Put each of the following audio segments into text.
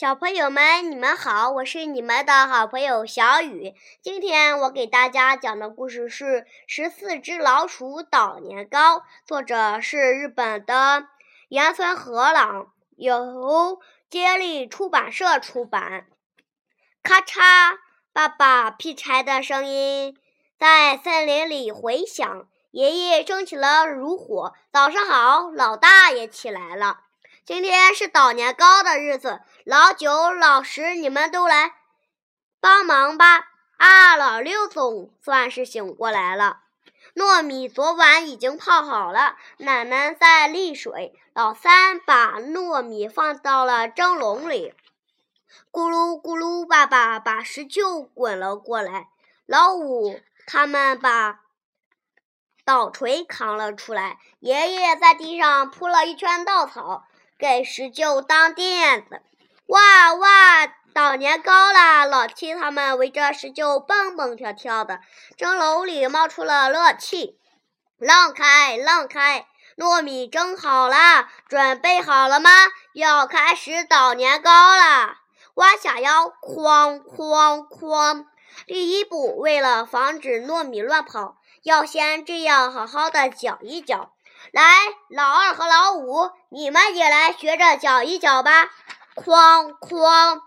小朋友们，你们好，我是你们的好朋友小雨。今天我给大家讲的故事是《十四只老鼠捣年糕》，作者是日本的岩村和朗，由接力出版社出版。咔嚓，爸爸劈柴的声音在森林里回响。爷爷升起了炉火。早上好，老大也起来了。今天是捣年糕的日子，老九、老十，你们都来帮忙吧！啊，老六总算是醒过来了。糯米昨晚已经泡好了，奶奶在沥水。老三把糯米放到了蒸笼里，咕噜咕噜，爸爸把石臼滚了过来。老五他们把捣锤扛了出来。爷爷在地上铺了一圈稻草。给石臼当垫子，哇哇，捣年糕啦！老七他们围着石臼蹦蹦跳跳的，蒸笼里冒出了热气。让开，让开！糯米蒸好了，准备好了吗？要开始捣年糕了！弯下腰，哐哐哐！第一步，为了防止糯米乱跑，要先这样好好的搅一搅。来，老二和老五，你们也来学着搅一搅吧！哐哐，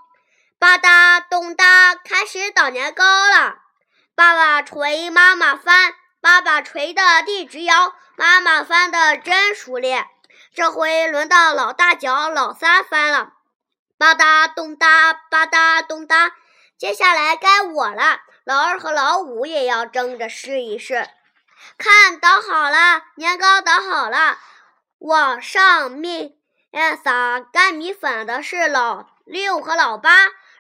吧嗒咚嗒，开始捣年糕了。爸爸捶，妈妈翻，爸爸捶的地直摇，妈妈翻的真熟练。这回轮到老大搅，老三翻了。吧嗒咚嗒，吧嗒咚嗒，接下来该我了。老二和老五也要争着试一试。看，捣好了，年糕捣好了，往上面撒干米粉的是老六和老八，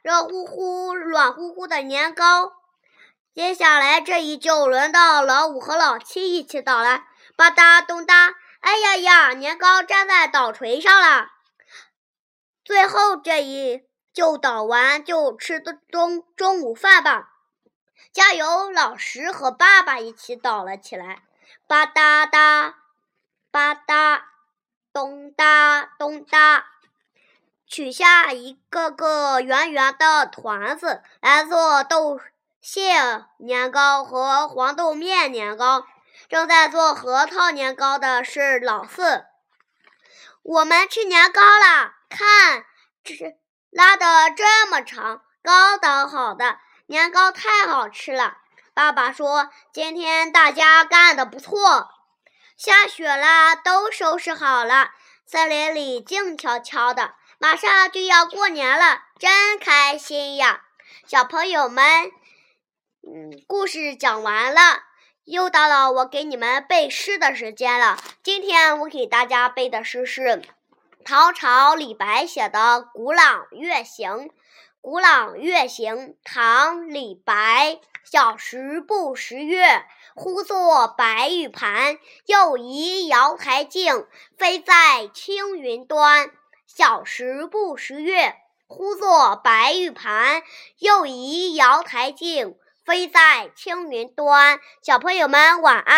热乎乎、软乎乎的年糕。接下来这一就轮到老五和老七一起捣了，吧嗒咚嗒，哎呀呀，年糕粘在捣锤上了。最后这一就捣完，就吃中中午饭吧。加油！老师和爸爸一起捣了起来，吧嗒嗒，吧嗒，咚嗒咚嗒，取下一个个圆圆的团子来做豆馅年糕和黄豆面年糕。正在做核桃年糕的是老四。我们吃年糕了，看，这拉的这么长，刚捣好的。年糕太好吃了，爸爸说：“今天大家干得不错。”下雪了，都收拾好了。森林里静悄悄的，马上就要过年了，真开心呀！小朋友们，嗯，故事讲完了，又到了我给你们背诗的时间了。今天我给大家背的诗是唐朝李白写的《古朗月行》。《古朗月行》唐·李白，小时不识月，呼作白玉盘。又疑瑶台镜，飞在青云端。小时不识月，呼作白玉盘。又疑瑶台镜，飞在青云端。小朋友们，晚安。